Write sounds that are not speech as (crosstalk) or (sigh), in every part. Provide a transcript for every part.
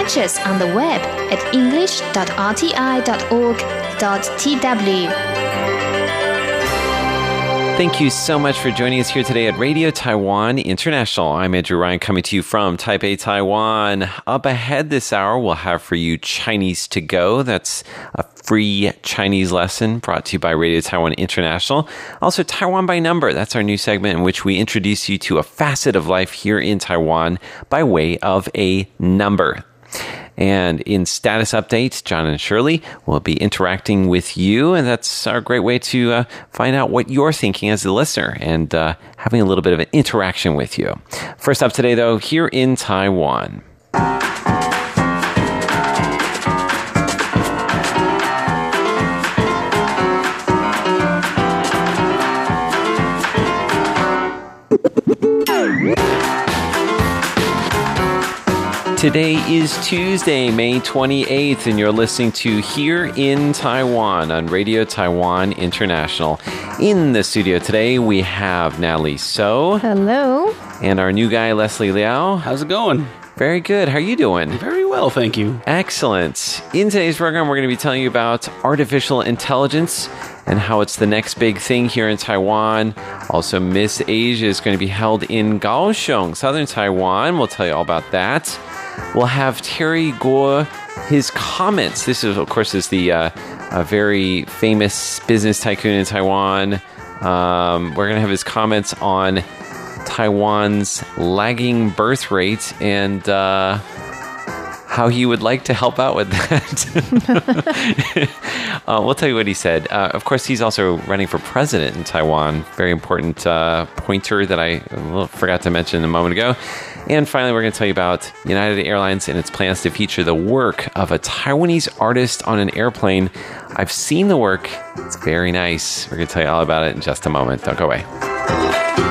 catch us on the web at english.rti.org.tw. Thank you so much for joining us here today at Radio Taiwan International. I'm Andrew Ryan coming to you from Taipei, Taiwan. Up ahead this hour, we'll have for you Chinese to Go. That's a free Chinese lesson brought to you by Radio Taiwan International. Also, Taiwan by Number. That's our new segment in which we introduce you to a facet of life here in Taiwan by way of a number. And in status updates, John and Shirley will be interacting with you, and that's our great way to uh, find out what you're thinking as a listener and uh, having a little bit of an interaction with you. First up today, though, here in Taiwan. Today is Tuesday, May 28th, and you're listening to Here in Taiwan on Radio Taiwan International. In the studio today, we have Natalie So. Hello. And our new guy, Leslie Liao. How's it going? Very good. How are you doing? Very well, thank you. Excellent. In today's program, we're going to be telling you about artificial intelligence and how it's the next big thing here in Taiwan. Also, Miss Asia is going to be held in Kaohsiung, southern Taiwan. We'll tell you all about that. We'll have Terry Guo, his comments. This is, of course, is the uh, a very famous business tycoon in Taiwan. Um, we're going to have his comments on Taiwan's lagging birth rate and uh, how he would like to help out with that. (laughs) uh, we'll tell you what he said. Uh, of course, he's also running for president in Taiwan. Very important uh, pointer that I forgot to mention a moment ago. And finally, we're going to tell you about United Airlines and its plans to feature the work of a Taiwanese artist on an airplane. I've seen the work, it's very nice. We're going to tell you all about it in just a moment. Don't go away.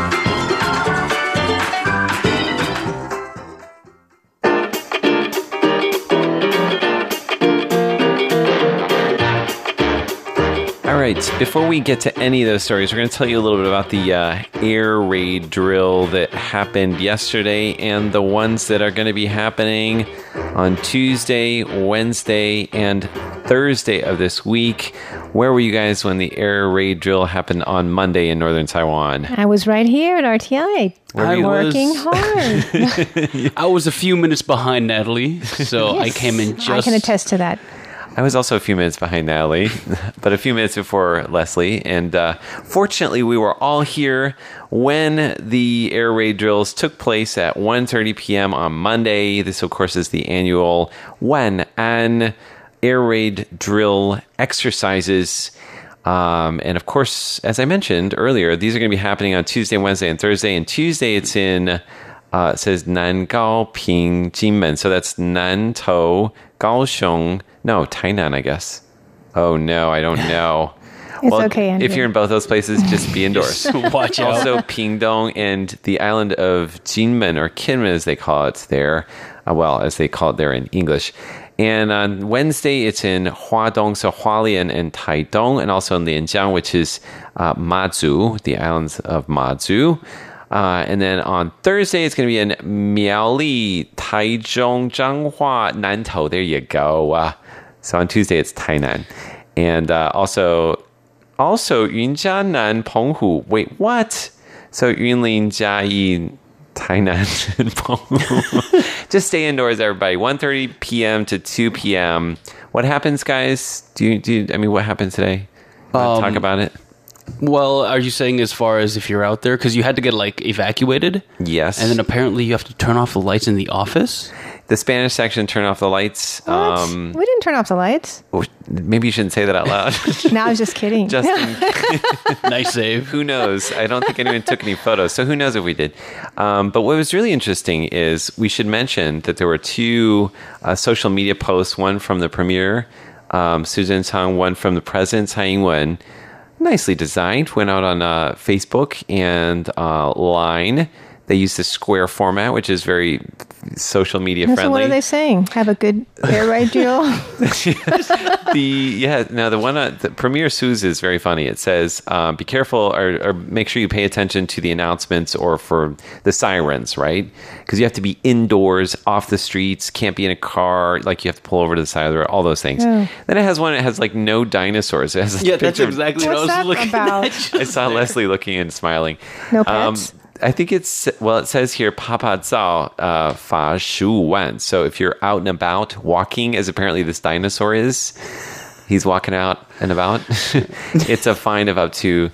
Right, before we get to any of those stories, we're going to tell you a little bit about the uh, air raid drill that happened yesterday and the ones that are going to be happening on Tuesday, Wednesday, and Thursday of this week. Where were you guys when the air raid drill happened on Monday in northern Taiwan? I was right here at RTI. I'm working hard. (laughs) I was a few minutes behind Natalie, so yes, I came in just. I can attest to that. I was also a few minutes behind Natalie, (laughs) but a few minutes before Leslie. And uh, fortunately, we were all here when the air raid drills took place at 1.30 p.m. on Monday. This, of course, is the annual Wan An air raid drill exercises. Um, and of course, as I mentioned earlier, these are going to be happening on Tuesday, Wednesday, and Thursday. And Tuesday, it's in uh, it says Nangao Ping Jinmen. So that's Nantou, no, Tainan, I guess. Oh no, I don't know. (laughs) It's well, okay. Andrew. If you're in both those places, just be (laughs) indoors. Watch out. Also, Pingdong and the island of Jinmen or Kinmen, as they call it there. Uh, well, as they call it there in English. And on Wednesday, it's in Huadong, so Hualien and Taidong, and also in Lianjiang, which is uh, Mazu, the islands of Mazu. Uh, and then on Thursday, it's going to be in Miaoli, Taichung, Zhanghua, Nantou. There you go. Uh, so on Tuesday, it's Tainan. And uh, also, also Yunjianan, Penghu. Wait, what? So Yunlin, Jiayi, Tainan, (laughs) and Penghu. (laughs) Just stay indoors, everybody. 1.30 p.m. to 2 p.m. What happens, guys? Do you, do you, I mean, what happens today? Um, talk about it? Well, are you saying as far as if you're out there because you had to get like evacuated? Yes. And then apparently you have to turn off the lights in the office. The Spanish section turn off the lights. Um, we didn't turn off the lights. Maybe you shouldn't say that out loud. (laughs) no, I was just kidding. (laughs) Justin, (laughs) nice save. Who knows? I don't think anyone took any photos, so who knows if we did. Um, but what was really interesting is we should mention that there were two uh, social media posts. One from the premier, um, Su Tseng-chang. One from the president, Tsai Ing-wen nicely designed. Went out on uh, Facebook and uh, Line. They use the square format, which is very social media So friendly. what are they saying? Have a good air ride (laughs) deal? the yeah now the one uh, the Premier Suze is very funny. It says um, be careful or, or make sure you pay attention to the announcements or for the sirens, right? Because you have to be indoors, off the streets, can't be in a car. Like you have to pull over to the side of the road. All those things. Oh. Then it has one. It has like no dinosaurs. It has a Yeah, that's picture of- exactly what I What's was that looking about? at. (laughs) I saw Leslie looking and smiling. No Um, pets? I think it's well. It says here, "Papa Zao uh, fa shu wan." So if you're out and about walking, as apparently this dinosaur is, he's walking out and about. (laughs) it's a fine of up to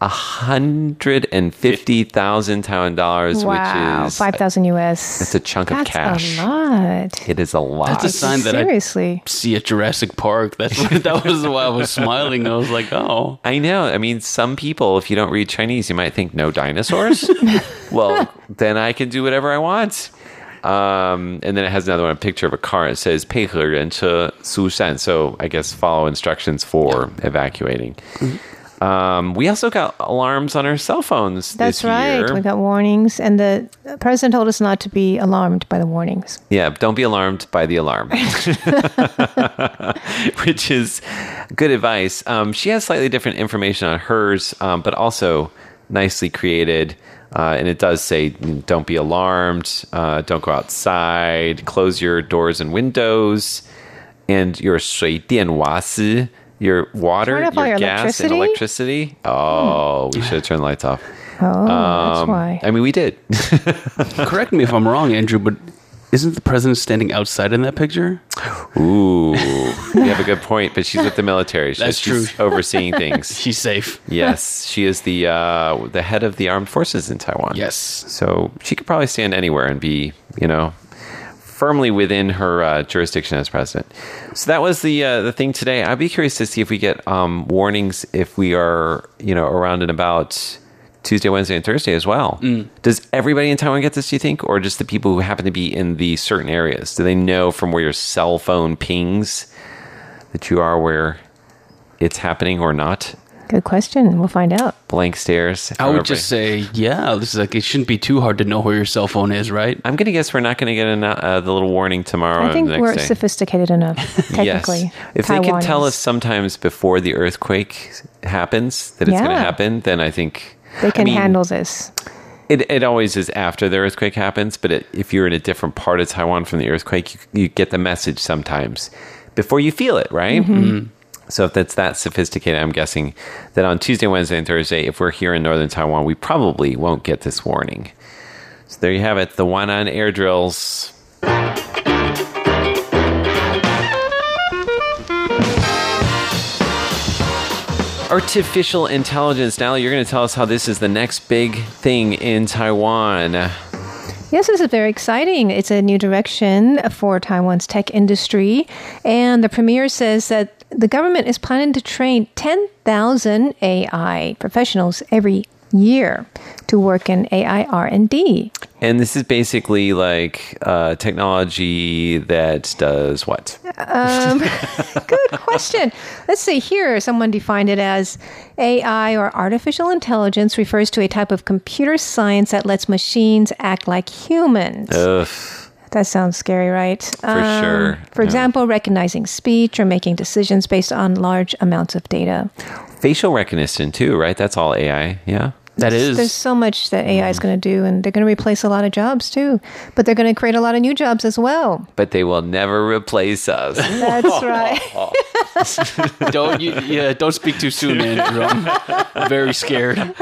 a hundred and fifty thousand Taiwan dollars, wow, which is five thousand US. It's a chunk of That's cash. a lot. It is a lot. That's a sign that I Seriously. see at Jurassic Park. That's what, (laughs) that was why I was smiling. I was like, oh, I know. I mean, some people, if you don't read Chinese, you might think no dinosaurs. (laughs) well, then I can do whatever I want. Um, and then it has another one, a picture of a car. It says 配合人车疏散. So I guess follow instructions for evacuating. Um, we also got alarms on our cell phones That's this right. year. We got warnings, and the president told us not to be alarmed by the warnings. Yeah, don't be alarmed by the alarm, (laughs) (laughs) which is good advice. Um, she has slightly different information on hers, um, but also nicely created. Uh, and it does say, don't be alarmed, uh, don't go outside, close your doors and windows, and your 水电瓦斯, your water, Turn off all your your gas, and electricity? electricity. Oh, we should have turned the lights off. Oh, that's Um, why. I mean, we did. (laughs) correct me if I'm wrong, Andrew, but isn't the president standing outside in that picture? Ooh, you have a good point, but she's with the military. so That's she's true. overseeing (laughs) things. She's safe. yes, she is the uh, the head of the armed forces in Taiwan. Yes. so she could probably stand anywhere and be, you know, firmly within her uh, jurisdiction as president. So that was the uh, the thing today. I'd be curious to see if we get um, warnings if we are, you know, around and about. Tuesday, Wednesday, and Thursday as well. Does everybody in Taiwan get this, do you think? Or just the people who happen to be in the certain areas? Do they know from where your cell phone pings that you are where it's happening or not? Good question. We'll find out. Blank stares. I would just say, yeah, this is like it shouldn't be too hard to know where your cell phone is, right? I'm going to guess we're not going to get an, uh, the little warning tomorrow. I think the next we're day. sophisticated enough, (laughs) technically. Yes. If they can tell Taiwanis. us sometimes before the earthquake happens that it's going to happen, then I think they I can mean, handle this. It, it always is after the earthquake happens, but it, if you're in a different part of Taiwan from the earthquake, you, you get the message sometimes before you feel it, right? Mm-hmm. So if that's that sophisticated, I'm guessing that on Tuesday, Wednesday, and Thursday, if we're here in northern Taiwan, we probably won't get this warning. So there you have it, the one-on air drills. Artificial intelligence. Now you're going to tell us how this is the next big thing in Taiwan. Yes, this is very exciting. It's a new direction for Taiwan's tech industry. And the premier says that the government is planning to train 10,000 AI professionals every year to work in AI R&D. And this is basically like uh, technology that does what? (laughs) Good question. Let's see here. Someone defined it as AI or artificial intelligence refers to a type of computer science that lets machines act like humans. Ugh. That sounds scary, right? For um, sure, For yeah. example, recognizing speech or making decisions based on large amounts of data. Facial recognition too, right? That's all AI. Yeah. That is. There's so much that AI is going to do, and they're going to replace a lot of jobs too. But they're going to create a lot of new jobs as well. But they will never replace us. (laughs) That's right. (laughs) don't you, yeah, don't speak too soon, Andrew. I'm very scared.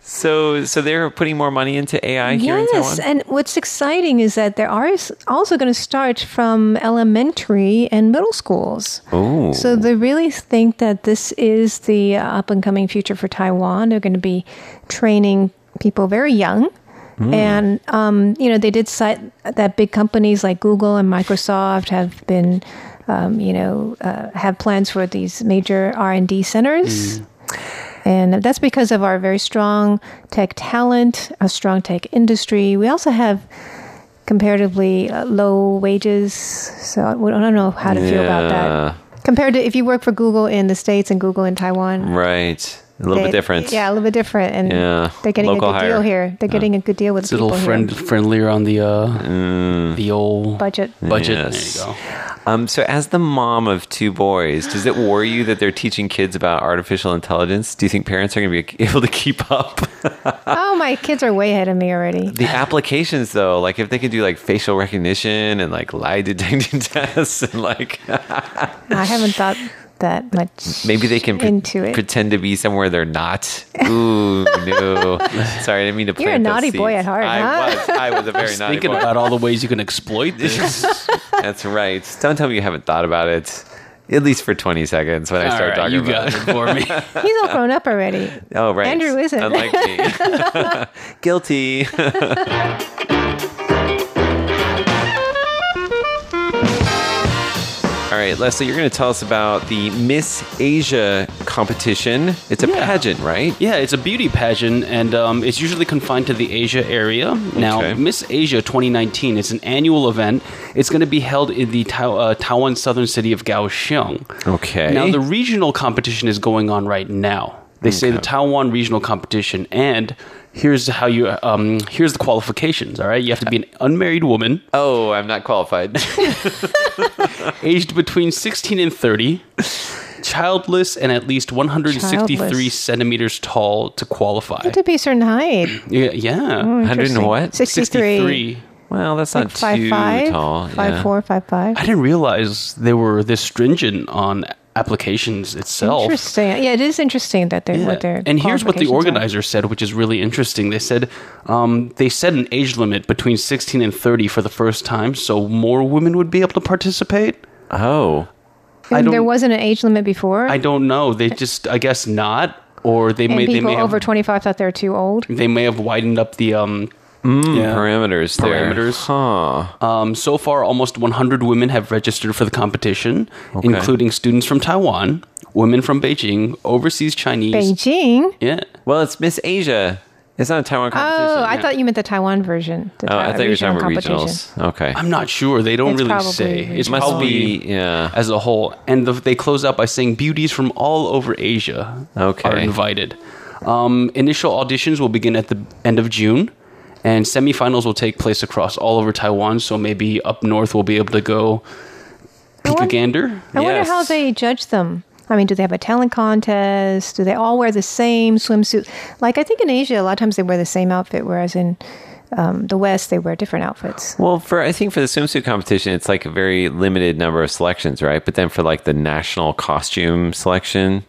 so, so they're putting more money into AI here in Taiwan. Yes, and what's exciting is that there are also going to start from elementary and middle schools. Ooh. So they really think that this is the uh, up and coming future for Taiwan. They're going to be training people very young. And um, you know they did cite that big companies like Google and Microsoft have been, um, you know, uh, have plans for these major R and D centers. And that's because of our very strong tech talent, a strong tech industry. We also have comparatively uh, low wages. So I I don't know how to feel about that. Compared to if you work for Google in the States and Google in Taiwan. Right. A little bit different. Yeah, a little bit different, and Yeah, they're getting local a good hire. deal here. They're getting a good deal with It's the a little friend, here. friendlier on the uh, the old budget. budget. Yes. There you go. Um, so, as the mom of two boys, does it worry you that they're teaching kids about artificial intelligence? Do you think parents are going to be (laughs) able to keep up? (laughs) Oh, my kids are way ahead of me already. the applications, though, like if they could do like facial recognition and like lie detecting (laughs) tests, and like I haven't thought that much. maybe they can pre- into it. pretend to be somewhere they're not. Ooh, no. (laughs) Sorry, I didn't mean to. You're a plant those naughty boy seeds. at heart, I huh? was. I was a (laughs) very naughty Thinking boy. about all the ways you can exploit (laughs) this. That's right. Don't tell me you haven't thought about it. At least for 20 seconds when I start right, talking you about got it. it for me. He's all grown up already. Oh, right. Andrew isn't. Unlike me. Guilty. All right, Leslie, you're going to tell us about the Miss Asia competition. It's a Yeah. pageant, right? Yeah, it's a beauty pageant, and um, it's usually confined to the Asia area. Now, Okay. Miss Asia 2019 is an annual event. It's going to be held in the Tao- uh, Taiwan southern city of Kaohsiung. Okay. Now, the regional competition is going on right now. They say the Taiwan regional competition, and here's how you um, here's the qualifications. All right, you have to be an unmarried woman, oh, I'm not qualified. (laughs) aged between 16 and 30, childless, and at least 163 Childless. centimeters tall to qualify. Had to be a certain height. (clears throat) Yeah, yeah. 100 and what? 63. 63. Well, that's not five too five, tall. five yeah. four, five five. I didn't realize they were this stringent on applications itself. Interesting. Yeah, it is interesting that they're Yeah. what their and here's what the qualifications are. organizer said, which is really interesting. They said um, they set an age limit between 16 and 30 for the first time, so more women would be able to participate. Oh. I there wasn't an age limit before. I don't know. They just, I guess, not, or they and may, they people may have, over twenty five thought they were too old. they may have widened up the um, yeah. Parameters there. Parameters. Huh. Um, so far, almost 100 women have registered for the competition, Okay. including students from Taiwan, women from Beijing, overseas Chinese. Beijing. Yeah. Well, it's Miss Asia. It's not a Taiwan competition. Oh, I thought you meant the Taiwan version. The Oh, Ti- I thought you were talking about regionals. Okay. I'm not sure. They don't It's really probably say. It's Must probably be, yeah. as a whole. And the, they close out by saying beauties from all over Asia Okay. are invited. Um, initial auditions will begin at the end of June, and semifinals will take place across all over Taiwan. So maybe up north we'll be able to go peek a wonder- gander. I wonder how they judge them. I mean, do they have a talent contest? Do they all wear the same swimsuit? Like I think in Asia, a lot of times they wear the same outfit, whereas in um, the West they wear different outfits. Well, for I think for the swimsuit competition, it's like a very limited number of selections, right? But then for like the national costume selection,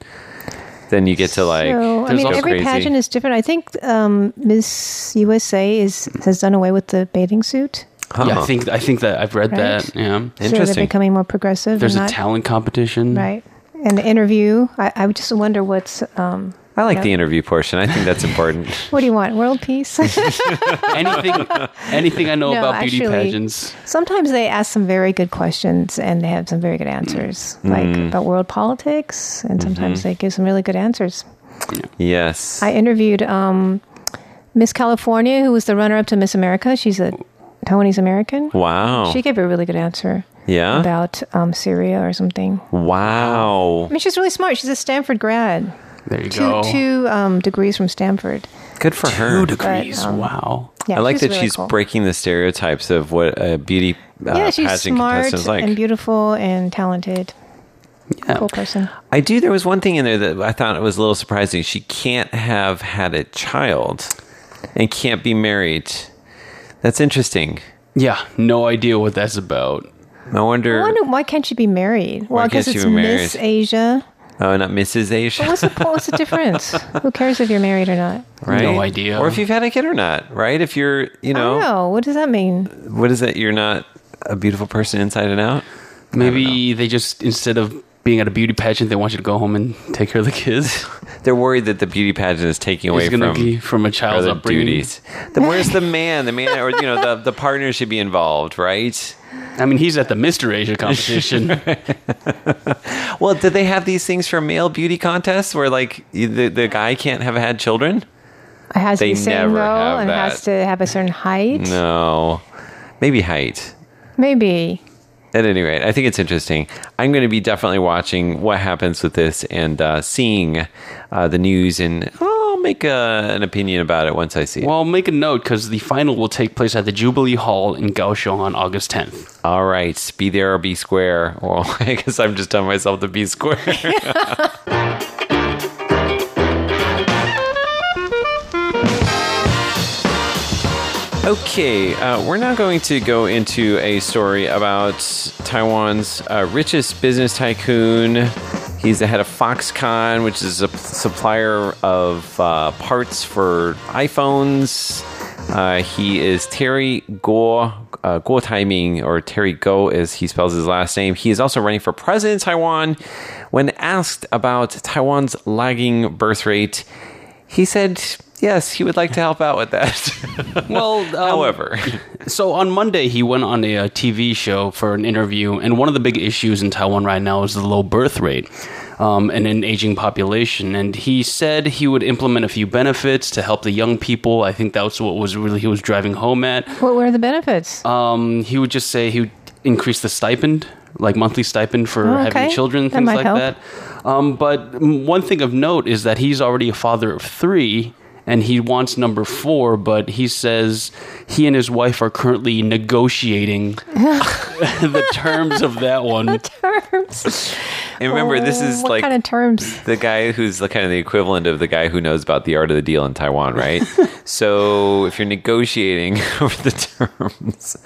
then you get to like so, I mean, every crazy. pageant is different. I think um, Miss USA is has done away with the bathing suit. Huh. Yeah, I think I think that I've read Right. that. Yeah. So they're Interesting. becoming more progressive. There's a not- talent competition. right. And the interview, I, I just wonder what's. Um, I like Yeah. the interview portion. I think that's important. (laughs) what do you want? World peace? (laughs) anything anything I know No, about beauty actually- pageants. Sometimes they ask some very good questions and they have some very good answers, like about world politics, and sometimes they give some really good answers. yes. I interviewed um, Miss California, who was the runner up to Miss America. She's a Taiwanese American. wow. She gave a really good answer yeah. about um, Syria or something. wow. I mean, she's really smart. She's a Stanford grad, There you two go. two um, degrees from Stanford. Good for her. Two degrees. um, wow. Yeah, I like that really she's cool. breaking the stereotypes of what a beauty uh, yeah, she's pageant smart contestant is like. and beautiful and talented. Yeah. Cool person. I do. There was one thing in there that I thought it was a little surprising. She can't have had a child and can't be married. That's interesting. Yeah, no idea what that's about. I wonder. I wonder why can't she be married? Well, Why I guess can't she it's be Miss? Asia. Oh, not Mrs. Asia, What's the what's the difference? (laughs) Who cares if you're married or not? right? No idea. Or if you've had a kid or not, right? If you're, you I know, know. What does that mean? what is it? You're not a beautiful person inside and out. Maybe they just instead of being at a beauty pageant, they want you to go home and take care of the kids. (laughs) They're worried that the beauty pageant is taking away It's going to from be from a child's other upbringing. duties. Then where's the man? The man, or you know, the the partner should be involved, right? I mean, he's at the Mr. Asia (laughs) competition. (laughs) Well, did they have these things for male beauty contests where like the the guy can't have had children? It has They to be same never and that. has to have a certain height. No, maybe height. Maybe. At any rate, I think it's interesting. I'm going to be definitely watching what happens with this and uh, seeing uh, the news, and I'll make a, an opinion about it once I see it. Well, make a note because the final will take place at the Jubilee Hall in Kaohsiung on August 10th. All right, be there or be square. (laughs) Well, I guess I'm just telling myself to be square. (laughs) Okay, uh, we're now going to go into a story about Taiwan's uh, richest business tycoon. He's the head of Foxconn, which is a supplier of uh, parts for iPhones. Uh, he is Terry Guo, uh, Guo Taiming, or Terry Gou as he spells his last name. He is also running for president of Taiwan. When asked about Taiwan's lagging birth rate, he said yes, he would like to help out with that. (laughs) Well, (laughs) um, However, So on Monday, he went on a, uh TV show for an interview, and one of the big issues in Taiwan right now is the low birth rate um, and an aging population. And he said he would implement a few benefits to help the young people. I think that's what was really he was driving home at. What were the benefits? Um, he would just say he would increase the stipend, like monthly stipend for Oh, having children, things might like help. that. Um, but one thing of note is that he's already a father of three. And he wants number four, but he says he and his wife are currently negotiating (laughs) the terms of that one. (laughs) The terms. And remember, this is Oh, what like kind of terms? the guy who's the kind of the equivalent of the guy who knows about the art of the deal in Taiwan, right? (laughs) so if you're negotiating (laughs) over the terms,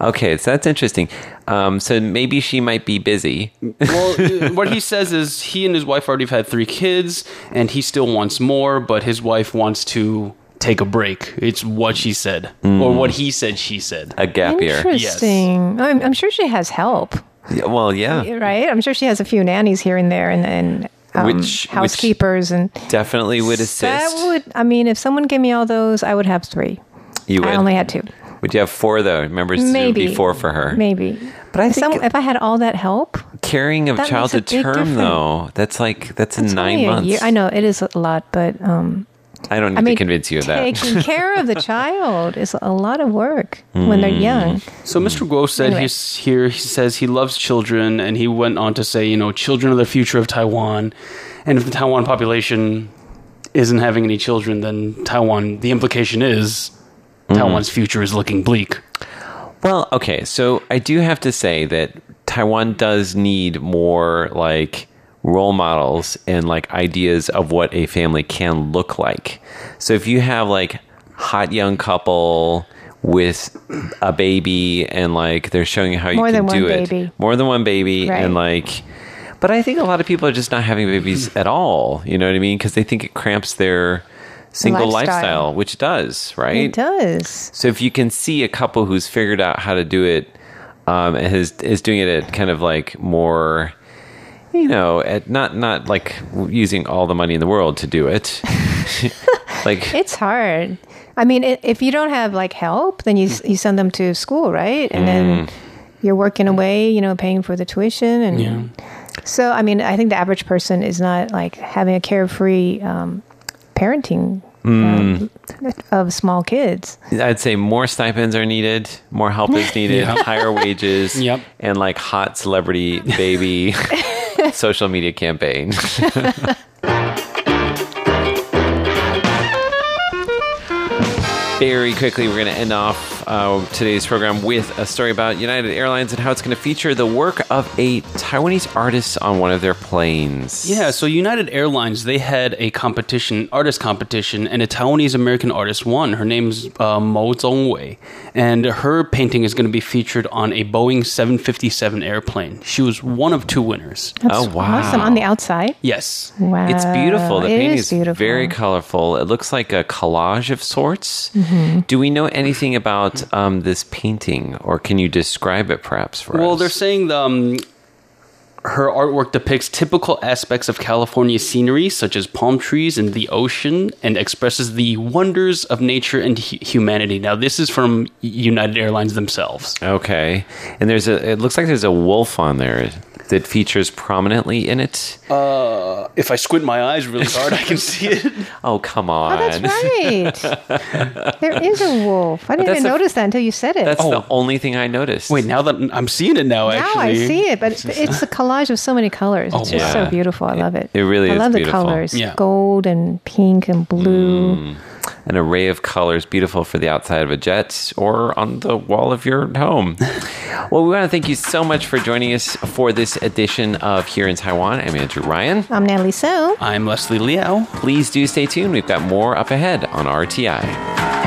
okay, so that's interesting. Um, so maybe she might be busy. Well, uh, (laughs) what he says is he and his wife already have had three kids, and he still wants more, but his wife wants to take a break. It's what she said, or what he said she said. A gap year. Interesting. I'm, I'm sure she has help, Yeah, well, yeah, right? I'm sure she has a few nannies here and there, and, and um, Which- housekeepers, and definitely would assist. that would. I mean, if someone gave me all those, I would have three. you would. I only had two. would you have four though? Remember, it Maybe would be four for her. Maybe. But I if, think- some, if I had all that help, Carrying of That child to term difference. though, that's like that's in it's nine a months. I know it is a lot, but um, I don't need I mean, to convince you of that. taking care of the (laughs) child is a lot of work when they're Mm. young. So Mr. Guo said Anyway. he's here. He says he loves children, and he went on to say, you know, children are the future of Taiwan, and if the Taiwan population isn't having any children, then Taiwan. The implication is Taiwan's future is looking bleak. Well, okay, so I do have to say that Taiwan does need more like role models and like ideas of what a family can look like. So if you have like hot young couple with a baby and like they're showing you how More you can than do one it. baby. More than one baby Right. and like but I think a lot of people are just not having babies at all, you know what I mean? Because they think it cramps their single Lifestyle. lifestyle, which it does, right? It does. So if you can see a couple who's figured out how to do it, um, and is is doing it at kind of like more, you know, at not not like using all the money in the world to do it, (laughs) like It's hard. I mean, i if you don't have like help, then you you send them to school, right? And Mm. then you're working away, you know, paying for the tuition, and so I mean, I think the average person is not like having a carefree um, parenting um, of small kids. I'd say more stipends are needed, more help is (laughs) needed, higher wages, Yep. and like hot celebrity baby (laughs) social media campaign. (laughs) Very quickly, we're going to end off uh, today's program with a story about United Airlines and how it's going to feature the work of a Taiwanese artist on one of their planes. Yeah, so United Airlines, they had a competition, artist competition, and a Taiwanese American artist won. Her name's uh, Mo Zhongwei, and her painting is going to be featured on a Boeing 757 airplane. She was one of two winners. That's Oh, wow. Awesome on the outside. Yes. Wow, It's beautiful. The It painting is is beautiful. very colorful. It looks like a collage of sorts. Mm-hmm. Do we know anything about um, this painting, or can you describe it perhaps for Well, us? Well, they're saying the, um, her artwork depicts typical aspects of California scenery, such as palm trees and the ocean, and expresses the wonders of nature and hu- humanity. Now, this is from United Airlines themselves. Okay. And there's a, it looks like there's a wolf on there that features prominently in it. Uh, if I squint my eyes really hard, I can see it. (laughs) Oh, come on. Oh, that's right. there is a wolf. I didn't even the- notice that until you said it. That's Oh. the only thing I noticed. Wait, now that I'm seeing it now, actually. now actually. I see it, but it's a (laughs) collage of so many colors. It's oh, just yeah. so beautiful. I love it. It really is. I love beautiful. the colors. Yeah. Gold and pink and blue. Mm. An array of colors, beautiful for the outside of a jet or on the wall of your home. (laughs) well, we want to thank you so much for joining us for this edition of Here in Taiwan. I'm Andrew Ryan. I'm Natalie So. I'm Leslie Liao. Please do stay tuned. We've got more up ahead on RTI.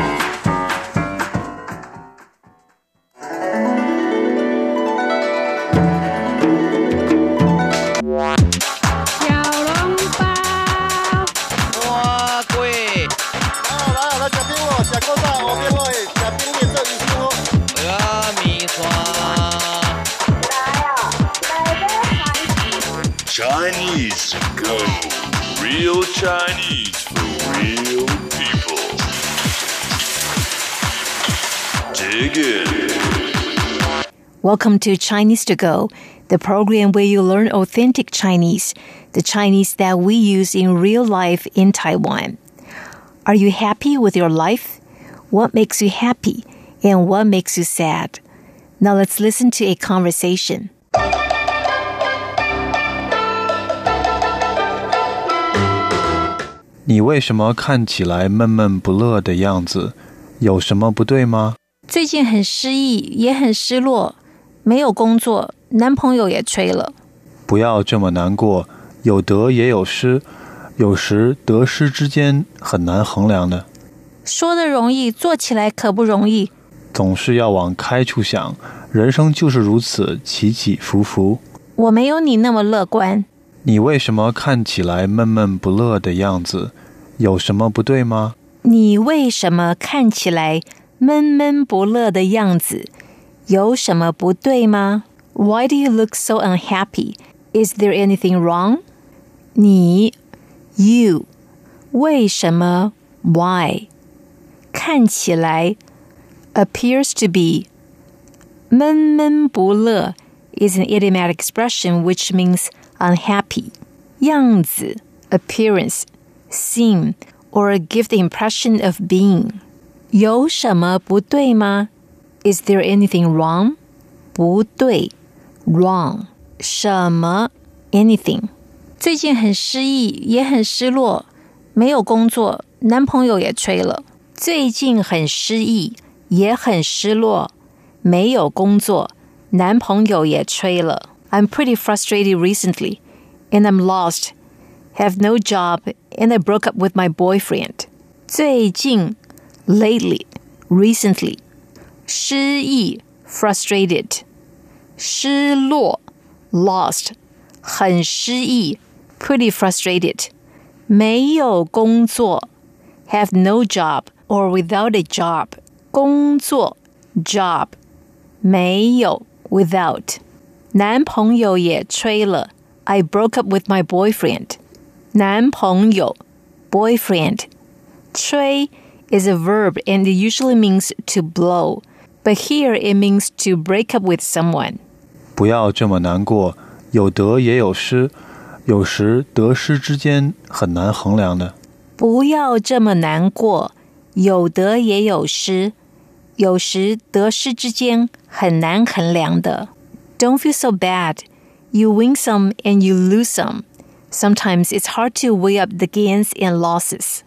Chinese go. Real Chinese for real people. Dig in. Welcome to Chinese to Go, the program where you learn authentic Chinese, the Chinese that we use in real life in Taiwan. Are you happy with your life? What makes you happy and what makes you sad? Now let's listen to a conversation. 你为什么看起来闷闷不乐的样子？有什么不对吗？最近很失意，也很失落，没有工作，男朋友也吹了。不要这么难过，有得也有失，有时得失之间很难衡量的，说的容易，做起来可不容易。总是要往开处想，人生就是如此起起伏伏。我没有你那么乐观。你为什么看起来闷闷不乐的样子？有什么不对吗？你为什么看起来闷闷不乐的样子？有什么不对吗？Why do you look so unhappy? Is there anything wrong? 你，you，为什么？Why？看起来，appears to be，闷闷不乐 is an idiomatic expression which means unhappy. 样子，appearance seem or give the impression of being. 有什么不对吗? Is there anything wrong? 不对 wrong 什么 anything 最近很失意，也很失落，没有工作，男朋友也吹了。最近很失意，也很失落，没有工作，男朋友也吹了。I'm pretty frustrated recently, and I'm lost have no job, and I broke up with my boyfriend. 最近 lately, recently. 失意 frustrated. 失落 lost. 很失意 pretty frustrated. 没有工作 have no job or without a job. 工作 job. 没有 without. 男朋友也吹了 I broke up with my boyfriend. 男朋友 boyfriend. 吹 is a verb and it usually means to blow, but here it means to break up with someone. 不要这么难过，有得也有失，有时得失之间很难衡量的。不要这么难过，有得也有失，有时得失之间很难衡量的。Don't feel so bad. You win some and you lose some. Sometimes it's hard to weigh up the gains and losses.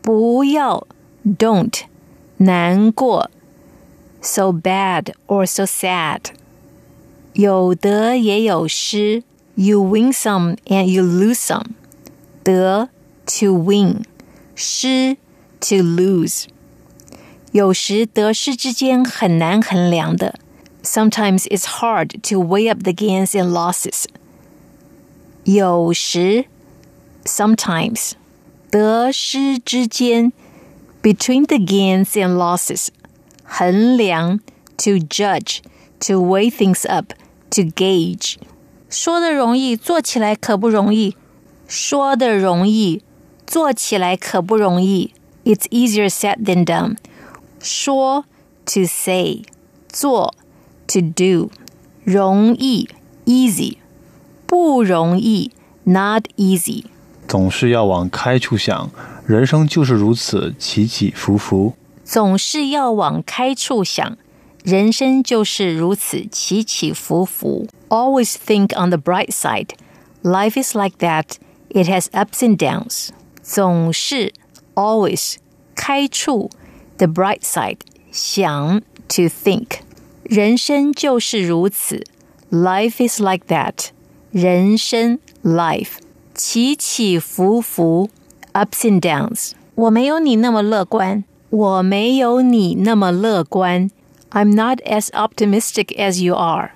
不要 don't 难过 so bad or so sad. 有得也有失 You win some and you lose some. 得 to win 失 to lose. 有时得失之间很难衡量的。Sometimes it's hard to weigh up the gains and losses. 有时 sometimes 得失之间 between the gains and losses 衡量 to judge to weigh things up to gauge 说的容易，做起来可不容易。说的容易，做起来可不容易。It's easier said than done. 说 to say，做 to do，容易 easy， 不容易 not easy。总是要往开处想，人生就是如此起起伏伏。总是要往开处想，人生就是如此起起伏伏。Always think on the bright side. Life is like that. It has ups and downs. 总是 always 开处 the bright side 想 to think. 人生就是如此。Life is like that. 人生 life 起起伏伏 ups and downs. 我没有你那么乐观。我没有你那么乐观。I'm not as optimistic as you are.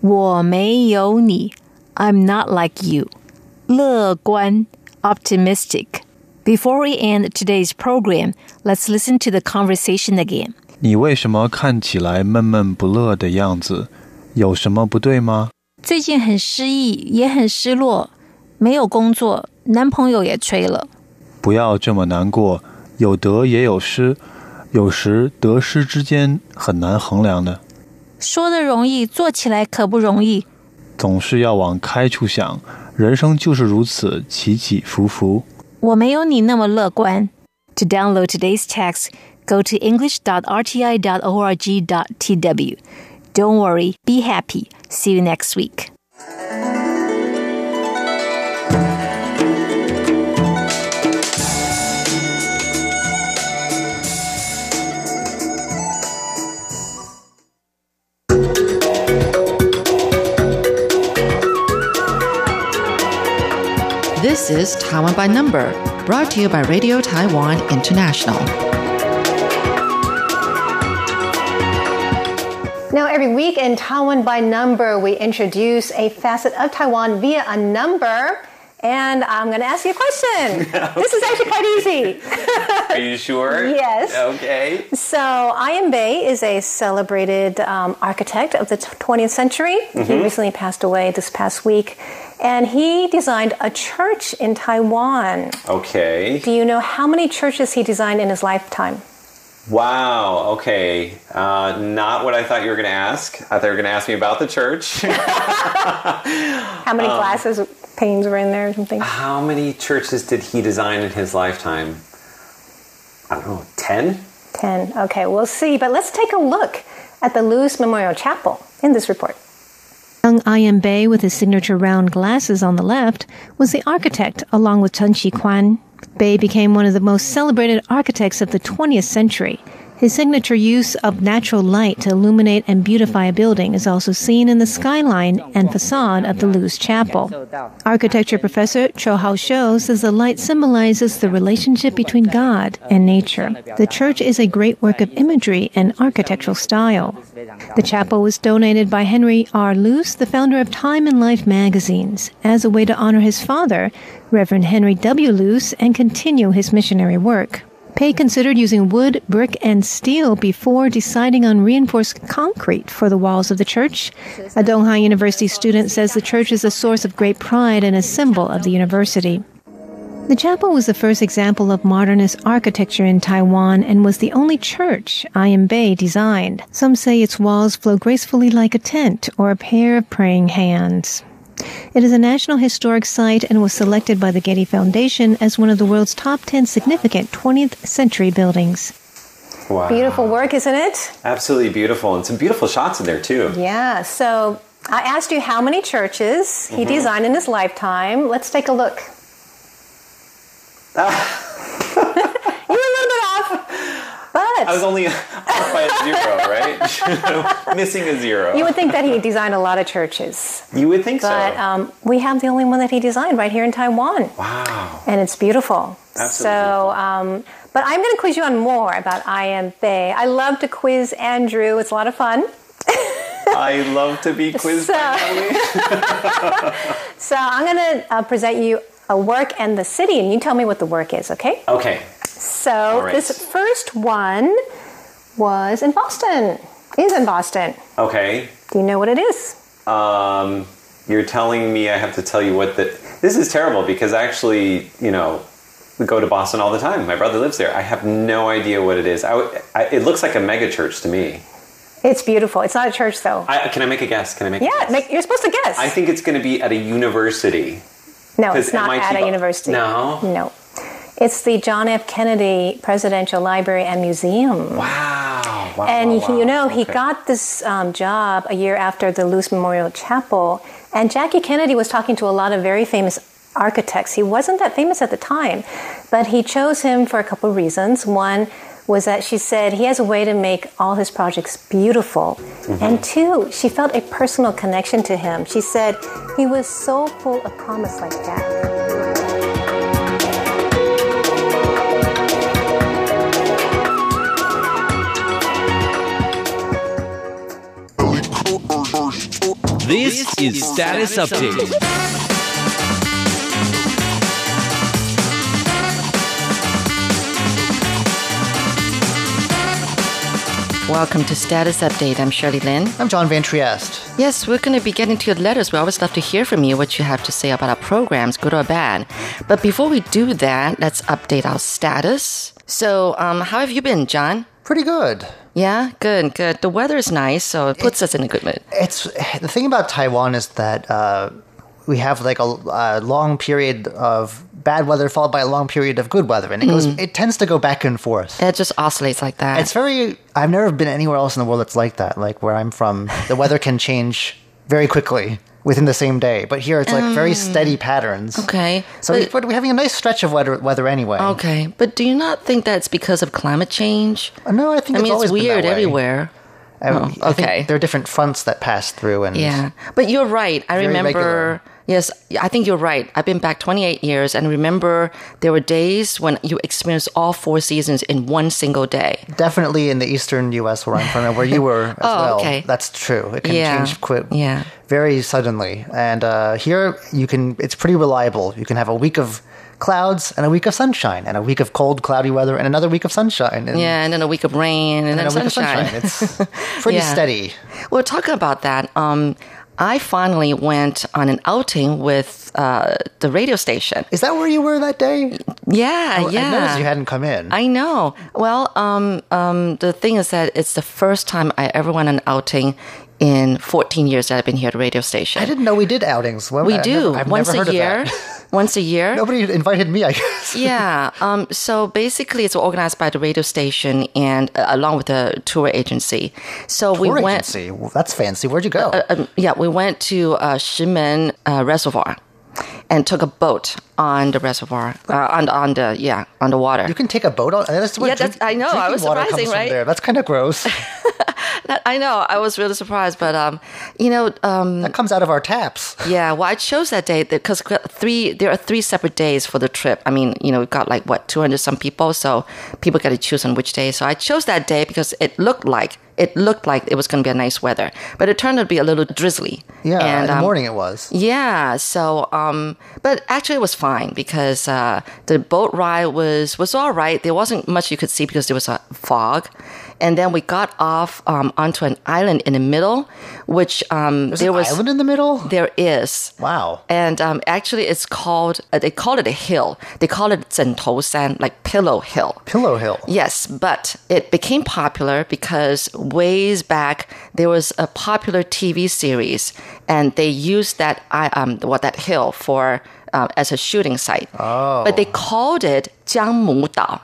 我没有你。I'm not like you. 乐观 optimistic. Before we end today's program, let's listen to the conversation again. 你为什么看起来闷闷不乐的样子？有什么不对吗？ 最近很失意，也很失落，没有工作，男朋友也吹了。不要这么难过，有得也有失，有时得失之间很难衡量的。说的容易，做起来可不容易。总是要往开处想，人生就是如此起起伏伏。我没有你那么乐观。To download today's text, go to english.rti.org.tw. Don't worry, be happy. See you next week. This is Taiwan by Number, brought to you by Radio Taiwan International. Now, every week in Taiwan by Number, we introduce a facet of Taiwan via a number. And I'm going to ask you a question. (laughs) This is actually quite easy. Are you sure? (laughs) Yes. Okay. So, I.M. Pei is a celebrated um, architect of the 20th century. He recently passed away this past week. And he designed a church in Taiwan. Okay. Do you know how many churches he designed in his lifetime? Wow. Okay. Uh, not what I thought you were going to ask. I thought you were going to ask me about the church. (laughs) How many glasses, panes were in there or something? How many churches did he design in his lifetime? I don't know. Ten. 10. Okay, we'll see. But let's take a look at the Luce Memorial Chapel in this report. Young I.M. Pei, with his signature round glasses on the left, was the architect along with Chen Chi-kwan. Pei became one of the most celebrated architects of the 20th century. His signature use of natural light to illuminate and beautify a building is also seen in the skyline and facade of the Luce Chapel. Architecture professor Cho Hao Shou says the light symbolizes the relationship between God and nature. The church is a great work of imagery and architectural style. The chapel was donated by Henry R. Luce, the founder of Time and Life magazines, as a way to honor his father, Reverend Henry W. Luce, and continue his missionary work. Pei considered using wood, brick, and steel before deciding on reinforced concrete for the walls of the church. A Tunghai University student says the church is a source of great pride and a symbol of the university. The chapel was the first example of modernist architecture in Taiwan and was the only church I.M. Pei designed. Some say its walls flow gracefully like a tent or a pair of praying hands. It is a National Historic Site and was selected by the Getty Foundation as one of the world's top 10 significant 20th century buildings. Wow. Beautiful work, isn't it? Absolutely beautiful, and some beautiful shots in there too. Yeah, so I asked you how many churches he mm-hmm. designed in his lifetime. Let's take a look. you were a little bit I was only (laughs) off by a zero, right? (laughs) Missing a zero. you would think that he designed a lot of churches. You would think But so. um, we have the only one that he designed right here in Taiwan. wow. and it's beautiful. Absolutely So, um, but I'm going to quiz you on more about I.M. Pei. I love to quiz Andrew. It's a lot of fun. (laughs) I love to be quizzed. So- So I'm going to uh, present you a work and the city, and you tell me what the work is. Okay? Okay. So right. this first one was in Boston. Is in Boston. Okay. Do you know what it is? Um, you're telling me I have to tell you what the. This is terrible because actually, you know, we go to Boston all the time. My brother lives there. I have no idea what it is. I, I, it looks like a mega church to me. It's beautiful. It's not a church though. I, can I make a guess? Can I make? a yeah, guess? make, you're supposed to guess. I think it's going to be at a university. no, it's not MIT at a university. No? no. It's the John F. Kennedy Presidential Library and Museum. Wow. wow And wow, he, you know, wow. he Okay. got this um, job a year after the Luce Memorial Chapel. And Jackie Kennedy was talking to a lot of very famous architects. He wasn't that famous at the time, but he chose him for a couple of reasons. One was that she said he has a way to make all his projects beautiful. Mm-hmm. And two, she felt a personal connection to him. She said he was so full of promise like that. This is Status Update. Welcome to Status Update. I'm Shirley Lin. I'm John Van Trieste. Yes, we're going to be getting to your letters. We always love to hear from you what you have to say about our programs, good or bad. But before we do that, let's update our status. So, um, how have you been, John? Pretty good. Yeah, good, good. The weather is nice, so it puts us in a good mood. It's the thing about Taiwan is that uh, we have like a, a long period of bad weather followed by a long period of good weather, and it goes. It tends to go back and forth. It just oscillates like that. It's very. I've never been anywhere else in the world that's like that. Like where I'm from, the weather can change very quickly within the same day. But here, it's like very mm. steady patterns. okay. So but- we- but we're having a nice stretch of weather, weather anyway. Okay, but do you not think that's because of climate change? Uh, no, I think I it's mean, it's that weird everywhere. Um, oh, I, Oh, okay. there are different fronts that pass through, and Yeah, but you're right. I remember. regular. Yes, I think you're right. I've been back 28 years, and remember there were days when you experienced all four seasons in one single day. definitely in the eastern U.S. where I'm from and where you (laughs) were as Oh, well. okay. That's true. It can Yeah. change quick, Yeah. very suddenly. And uh, here you can. It's pretty reliable. You can have a week of clouds and a week of sunshine and a week of cold, cloudy weather and another week of sunshine. And, Yeah, and then a week of rain, and, and then a week of sunshine. sunshine. It's pretty (laughs) Yeah. steady. Well, talking about that, um, I finally went on an outing with uh, the radio station. Is that where you were that day? Yeah, Oh, yeah. I noticed you hadn't come in. I know. Well, um, um, the thing is that it's the first time I ever went on an outing in 14 years that I've been here at the radio station. I didn't know we did outings. Well, we I've do Never, I've once never heard a year. (laughs) Once a year. Nobody invited me. I guess. (laughs) yeah. Um, so basically, it's organized by the radio station and uh, along with the tour agency. So we Tour went. agency. Well, that's fancy. Where'd you go? Um, yeah, we went to uh, Shimen uh, Reservoir and took a boat on the reservoir, uh, on the, on the yeah on the water. you can take a boat on. That's Yeah, that's- drink- I know, I was surprising, right? There. That's kind of gross. (laughs) (laughs) I know. I was really surprised, but um, you know, um, that comes out of our taps. yeah. Well, I chose that day because three there are three separate days for the trip. I mean, you know, we've got like what two hundred some people, so people got to choose on which day. So I chose that day because it looked like it looked like it was going to be a nice weather, but it turned out to be a little drizzly. Yeah, and, in the um, morning it was. Yeah. So, um, but actually it was fine because uh, the boat ride was was all right. There wasn't much you could see because there was a fog, and then we got off um, onto an island in the middle, which um, there was island in the middle. There is wow, and um, actually it's called uh, they call it a hill. They call it Sentosan, like Pillow Hill. Pillow Hill. Yes, but it became popular because ways back there was a popular TV series, and they used that um what that hill for. Uh, as a shooting site, oh. but they called it Jiangmu Dao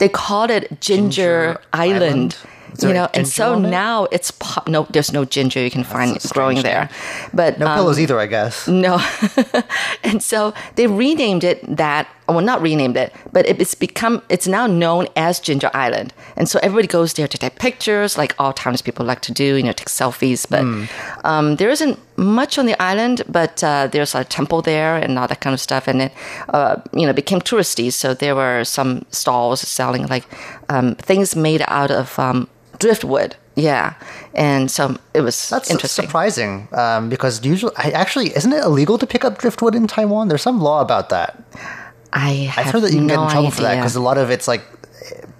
they called it Ginger, Ginger Island. Island? You know, and so it? now it's pop. No, there's no ginger you can find growing there, but No um, pillows either, I guess. no. (laughs) and so they renamed it that, well, not renamed it, but it- it's become, it's now known as Ginger Island. And so everybody goes there to take pictures, like all times people like to do, you know, take selfies. But um, there isn't much on the island, but uh, there's a temple there and all that kind of stuff. And it, uh, you know, became touristy. So there were some stalls selling like um, things made out of um, driftwood. Yeah. And so it was That's interesting. surprising um, because usually, I, actually, isn't it illegal to pick up driftwood in Taiwan? There's some law about that. I have I've heard that you can no get in trouble for that because a lot of it's like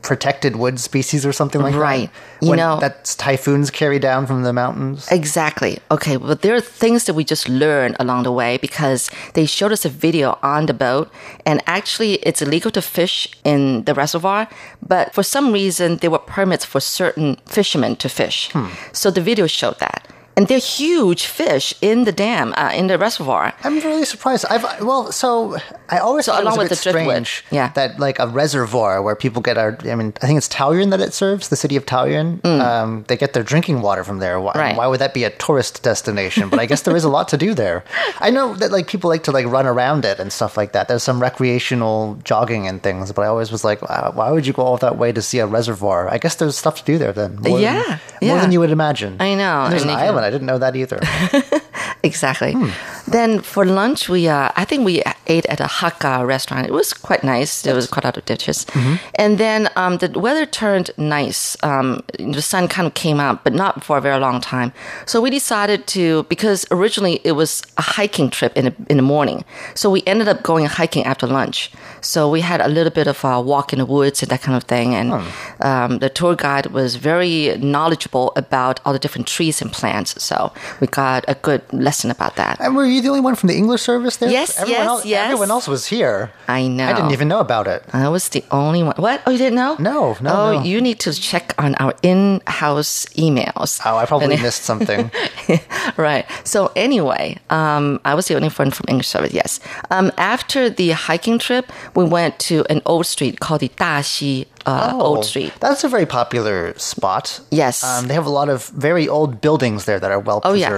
protected wood species or something like Right. that. Right. You know- that's typhoons carry down from the mountains. Exactly. Okay, but there are things that we just learned along the way because they showed us a video on the boat, and actually, it's illegal to fish in the reservoir, but for some reason, there were permits for certain fishermen to fish. Hmm. So the video showed that. And they're huge fish in the dam, uh, in the reservoir. I'm really surprised. I've well, so I always So thought it was along a with bit the driftwood, strange yeah. that like a reservoir where people get our. I mean, I think it's Taoyuan that it serves, the city of Taoyuan. Um, they get their drinking water from there. Why, Mm. Right. why would that be a tourist destination? But I guess there is a lot to do there. I know that like people like to like run around it and stuff like that. There's some recreational jogging and things, but I always was like, wow, why would you go all that way to see a reservoir? I guess there's stuff to do there then. More Yeah, than, more than you would imagine. I know, And there's and an island. I didn't know that either. (laughs) Exactly. Hmm. Then for lunch, we uh, I think we ate at a Hakka restaurant. It was quite nice. There was quite a lot of dishes. Mm-hmm. And then um, the weather turned nice. Um, the sun kind of came out, but not for a very long time. So we decided to because originally it was a hiking trip in the, in the morning. So we ended up going hiking after lunch. So we had a little bit of a walk in the woods and that kind of thing. And um, the tour guide was very knowledgeable about all the different trees and plants. So we got a good lesson about that. And were you the only one from the English service there? Yes, everyone yes, else, yes. Everyone else was here. I know. I didn't even know about it. I was the only one. What? Oh, you didn't know? No, no, Oh, no. you need to check on our in-house emails. Oh, I probably missed something. (laughs) right. So anyway, um, I was the only one from English service. Yes. Um, after the hiking trip, we went to an old street called the Daxi uh, Old Street. Oh, That's a very popular spot. Yes. Um, they have a lot of very old buildings there that are well Oh, yeah.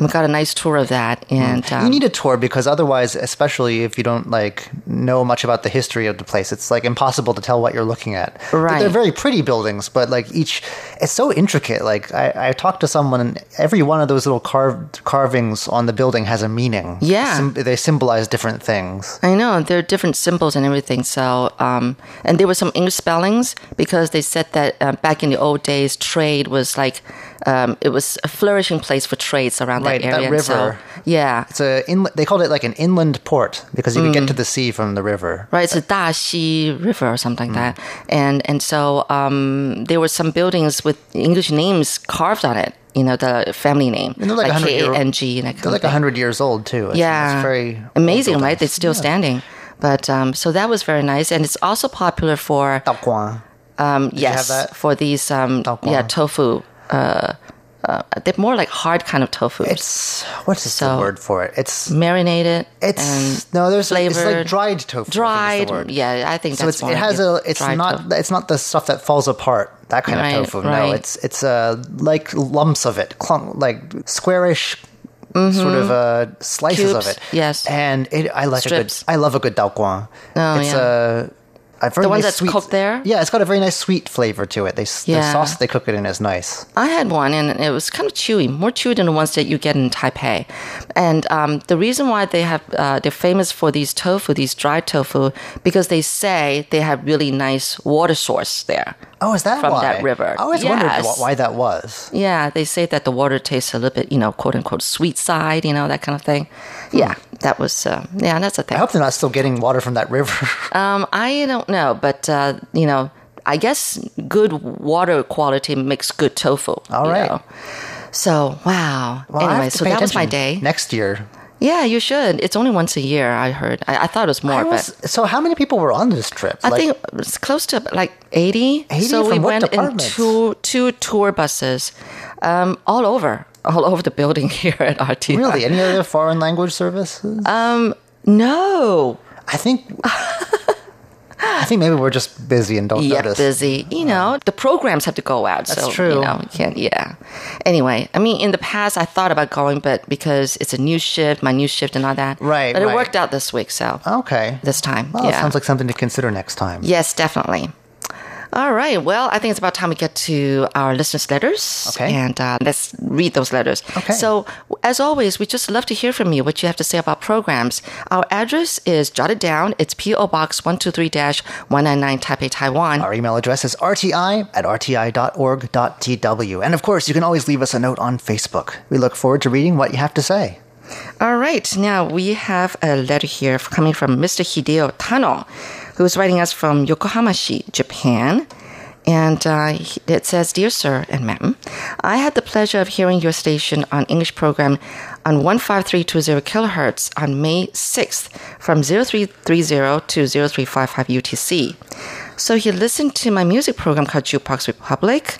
We got a nice tour of that, and um, you need a tour because otherwise, especially if you don't like know much about the history of the place, it's like impossible to tell what you're looking at. But Right. they're very pretty buildings, but like each, it's so intricate. Like I, I talked to someone, and every one of those little carved carvings on the building has a meaning. Yeah. Sym- they symbolize different things. I know there are different symbols and everything. So, um, and there were some English spellings because they said that uh, back in the old days, trade was like um, it was a flourishing place for trades around Right, that that area. So, river. yeah, It's a inlet. They called it like an inland port because you could Mm. get to the sea from the river. right. It's a Daxi River or something like that. And and so um, there were some buildings with English names carved on it. You know, the family name, And they're like, like 100 K year A N G, and They're like thing. hundred years old too. It's, yeah, it's very amazing, right? They're still standing. But um, so that was very nice, and it's also popular for um, yes that? for these um, yeah tofu. Uh, uh, they're more like hard kind of tofu. It's what's the word for it? It's marinated. it's no. There's flavored. it's like dried tofu. Dried. word. Yeah, I think So that's it's, it has a. It's not. tofu. It's not the stuff that falls apart. That kind Right, of tofu. No, it's it's uh, like lumps of it, clunk, like squarish. Sort of uh, slices of Mm-hmm. It, yes. and it, I like Strips. a good. I love a good dougan. Oh, it's yeah. a, a very The one nice that's sweet, cooked there? Yeah, it's got a very nice sweet flavor to it. They s the sauce they cook it in is nice. I had one and it was kind of chewy, more chewy than the ones that you get in Taipei. And um, the reason why they have uh, they're famous for these tofu, these dried tofu, because they say they have really nice water source there. Oh, is that From why? that river. I always wondered Yes. wh- why that was. Yeah, they say that the water tastes a little bit, you know, quote unquote sweet side, you know, that kind of thing. Yeah, that was uh, yeah, that's a thing. I hope they're not still getting water from that river. (laughs) Um, I don't know, but uh, you know, I guess good water quality makes good tofu. All right. know. So wow. Well, anyway, so that was my day. Next year. Yeah, you should. It's only once a year. I heard. I, I thought it was more, was, but so how many people were on this trip? I Like, think it's close to like eighty. 80 so we went in two two tour buses, um, all over, all over the building (laughs) here at RT. really any other foreign language services? Um, no. I think. I think maybe we're just busy and don't yeah, notice. busy. You know, the programs have to go out. That's so, true. You know, you can't. Yeah. Anyway, I mean, in the past, I thought about going, but because it's a new shift, my new shift, and all that. Right, But right. it worked out this week, so Okay. this time. Well, it yeah. sounds like something to consider next time. Yes, definitely. All right. Well, I think it's about time we get to our listeners' letters. Okay. And uh, let's read those letters. Okay. So, as always, we just love to hear from you, what you have to say about programs. Our address is jotted down. It's P.O. Box 123 199 Taipei, Taiwan. Our email address is rti at rti.org.tw. And of course, you can always leave us a note on Facebook. We look forward to reading what you have to say. All right. Now we have a letter here coming from Mr. Hideo Tano, who's writing us from Yokohamashi, Japan. And uh, it says, Dear Sir and Ma'am, I had the pleasure of hearing your station on English program on 15320 kilohertz on May 6th from 0330 to 0355 UTC. So he listened to my music program called Jukebox Republic.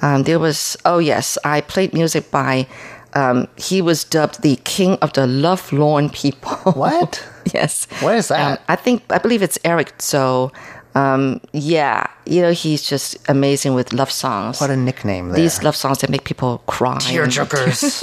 Um, there was, oh yes, I played music by, um, he was dubbed the king of the lovelorn people. (laughs) What? yes. What is that? Um, I think, I believe it's Eric. So, um, yeah, you know, he's just amazing with love songs. What a nickname there. These love songs that make people cry. Tearjerkers.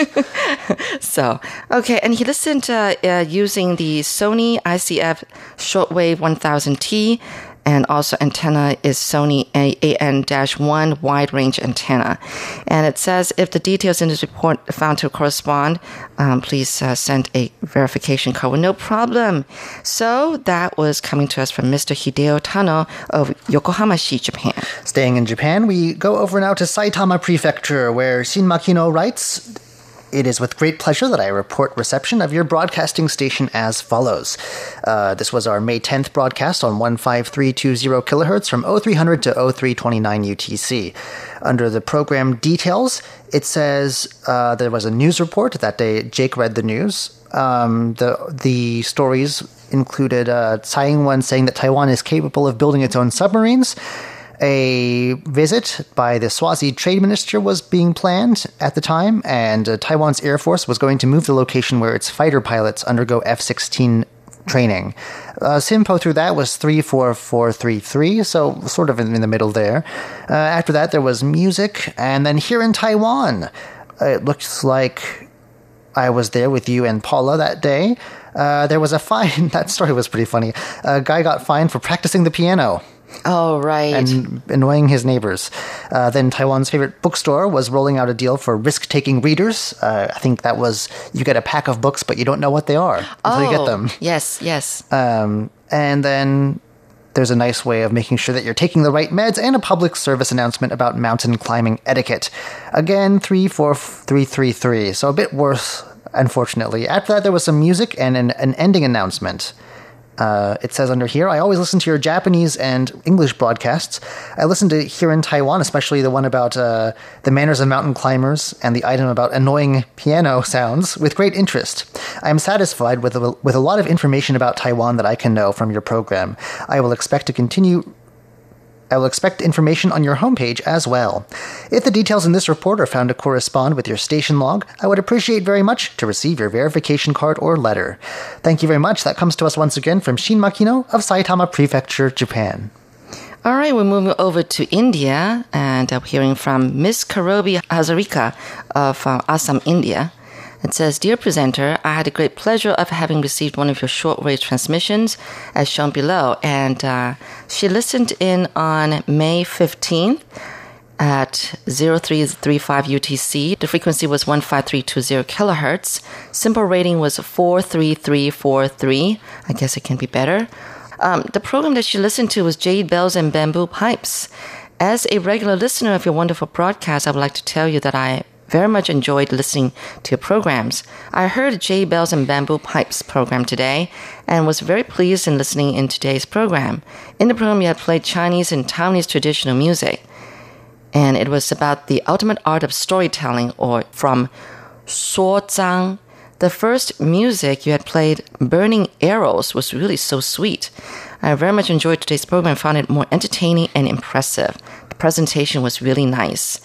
(laughs) So, okay, and he listened uh, uh, using the Sony ICF shortwave 1000T, and also antenna is Sony AN-1 wide range antenna. And it says if the details in this report found to correspond, um, please uh, send a verification code. No problem. So that was coming to us from Mr. Hideo Tano of Yokohamashi, Japan. Staying in Japan, we go over now to Saitama Prefecture, where Shin Makino writes. It is with great pleasure that I report reception of your broadcasting station as follows. Uh, this was our May 10th broadcast on 15320 kilohertz from 0300 to 0329 UTC. Under the program details, it says uh, there was a news report that day. Jake read the news. Um, the the stories included uh, Tsai Ing-wen saying that Taiwan is capable of building its own submarines. A visit by the Swazi trade minister was being planned at the time, and uh, Taiwan's Air Force was going to move the location where its fighter pilots undergo F 16 training. Uh, SINPO through that was 34433, so sort of in, in the middle there. Uh, after that, there was music, and then here in Taiwan, it looks like I was there with you and Paula that day. Uh, there was a fine. (laughs) That story was pretty funny. A guy got fined for practicing the piano Oh, right. and annoying his neighbors. Uh, then Taiwan's favorite bookstore was rolling out a deal for risk-taking readers. Uh, I think that was you get a pack of books, but you don't know what they are until you get Oh, them. Yes, yes. Um, and then there's a nice way of making sure that you're taking the right meds and a public service announcement about mountain climbing etiquette. Again, 34333. So a bit worse, unfortunately. After that, there was some music and an, an ending announcement. Uh, it says under here, I always listen to your Japanese and English broadcasts. I listen to here in Taiwan, especially the one about uh, the manners of mountain climbers and the item about annoying piano (laughs) sounds, with great interest. I am satisfied with a, with a lot of information about Taiwan that I can know from your program. I will expect to continue I will expect information on your homepage as well. If the details in this report are found to correspond with your station log, I would appreciate very much to receive your verification card or letter. Thank you very much. That comes to us once again from Shin Makino of Saitama Prefecture, Japan. All right, we're moving over to India and I'm hearing from Miss Karobi Hazarika of uh, Assam, India. It says, Dear presenter, I had a great pleasure of having received one of your shortwave transmissions as shown below. And uh, she listened in on May 15th at 0335 UTC. The frequency was 15320 kilohertz. SINPO rating was 43343. I guess it can be better. Um, the program that she listened to was Jade Bells and Bamboo Pipes. As a regular listener of your wonderful broadcast, I would like to tell you that I very much enjoyed listening to your programs. I heard Jade Bells and Bamboo Pipes program today and was very pleased in listening in today's program. In the program, you had played Chinese and Taiwanese traditional music, and it was about the ultimate art of storytelling, or from Suo Zhang. The first music you had played, Burning Arrows, was really so sweet. I very much enjoyed today's program and found it more entertaining and impressive. The presentation was really nice.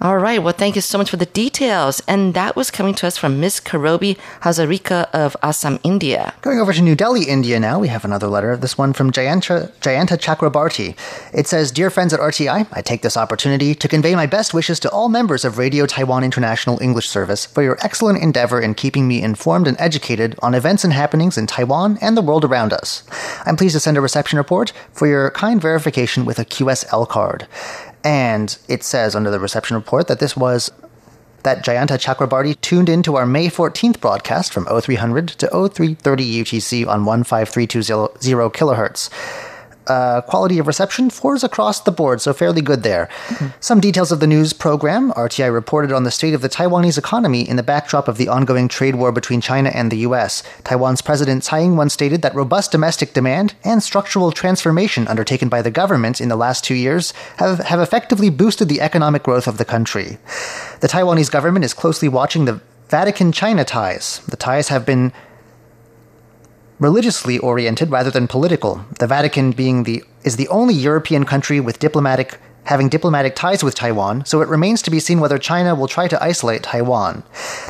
All right, well, thank you so much for the details. And that was coming to us from Miss Karobi Hazarika of Assam, India. Going over to New Delhi, India now, we have another letter. This one from Jayanta, Jayanta Chakrabarti. It says, Dear friends at RTI, I take this opportunity to convey my best wishes to all members of Radio Taiwan International English Service for your excellent endeavor in keeping me informed and educated on events and happenings in Taiwan and the world around us. I'm pleased to send a reception report for your kind verification with a QSL card. And it says under the reception report that this was that Jayanta Chakrabarti tuned into our May 14th broadcast from 0300 to 0330 UTC on 15320 kilohertz. Uh, quality of reception, fours across the board, so fairly good there. Some details of the news program. RTI reported on the state of the Taiwanese economy in the backdrop of the ongoing trade war between China and the U.S. Taiwan's President Tsai Ing-wen stated that robust domestic demand and structural transformation undertaken by the government in the last two years have, have effectively boosted the economic growth of the country. The Taiwanese government is closely watching the Vatican China ties. The ties have been religiously oriented rather than political. The Vatican being the is the only European country with diplomatic having diplomatic ties with Taiwan, so it remains to be seen whether China will try to isolate Taiwan.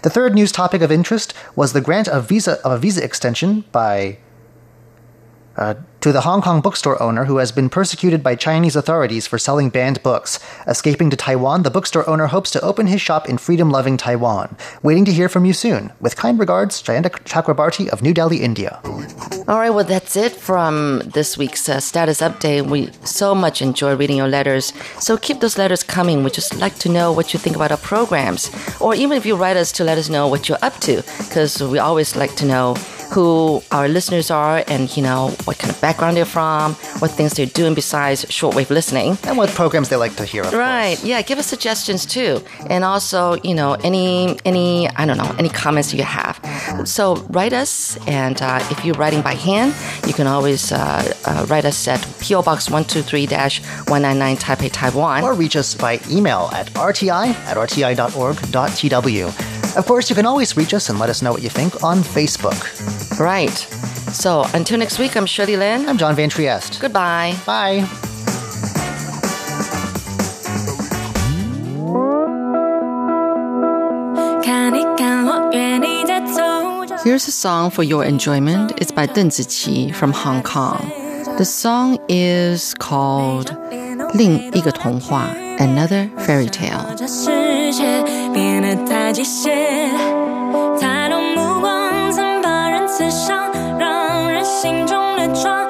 The third news topic of interest was the grant of visa of a visa extension by uh, to the Hong Kong bookstore owner who has been persecuted by Chinese authorities for selling banned books. Escaping to Taiwan, the bookstore owner hopes to open his shop in freedom loving Taiwan. Waiting to hear from you soon. With kind regards, Jayanta Chakrabarti of New Delhi, India. All right, well, that's it from this week's uh, status update. We so much enjoy reading your letters. So keep those letters coming. We just like to know what you think about our programs. Or even if you write us to let us know what you're up to, because we always like to know who our listeners are and, you know, what kind of background they're from, what things they're doing besides shortwave listening. And what programs they like to hear. Of Right. course. Yeah. Give us suggestions too, and also you know any any I don't know any comments you have. So write us, and uh, if you're writing by hand, you can always uh, uh, write us at PO Box one two three dash one nine nine Taipei Taiwan. Or reach us by email at rti at rti.org.tw. Of course, you can always reach us and let us know what you think on Facebook. right. So until next week, I'm Shirley Lin. I'm John Van Trieste. Goodbye. Bye. Here's a song for your enjoyment. It's by Deng Ziqi from Hong Kong. The song is called 另一个童话 Another Fairy Tale. 这世界变得太机械，太多目光曾把人刺伤，让人心中的窗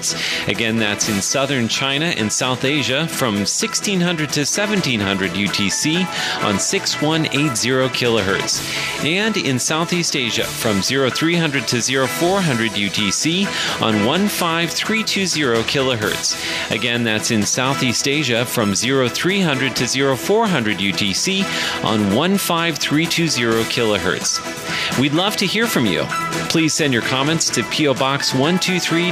Again, that's in southern China and South Asia from 1600 to 1700 UTC on 6180 kilohertz. And in Southeast Asia from 0300 to 0400 UTC on 15320 kilohertz. Again, that's in Southeast Asia from 0300 to 0400 UTC on 15320 kilohertz. We'd love to hear from you. Please send your comments to PO Box 123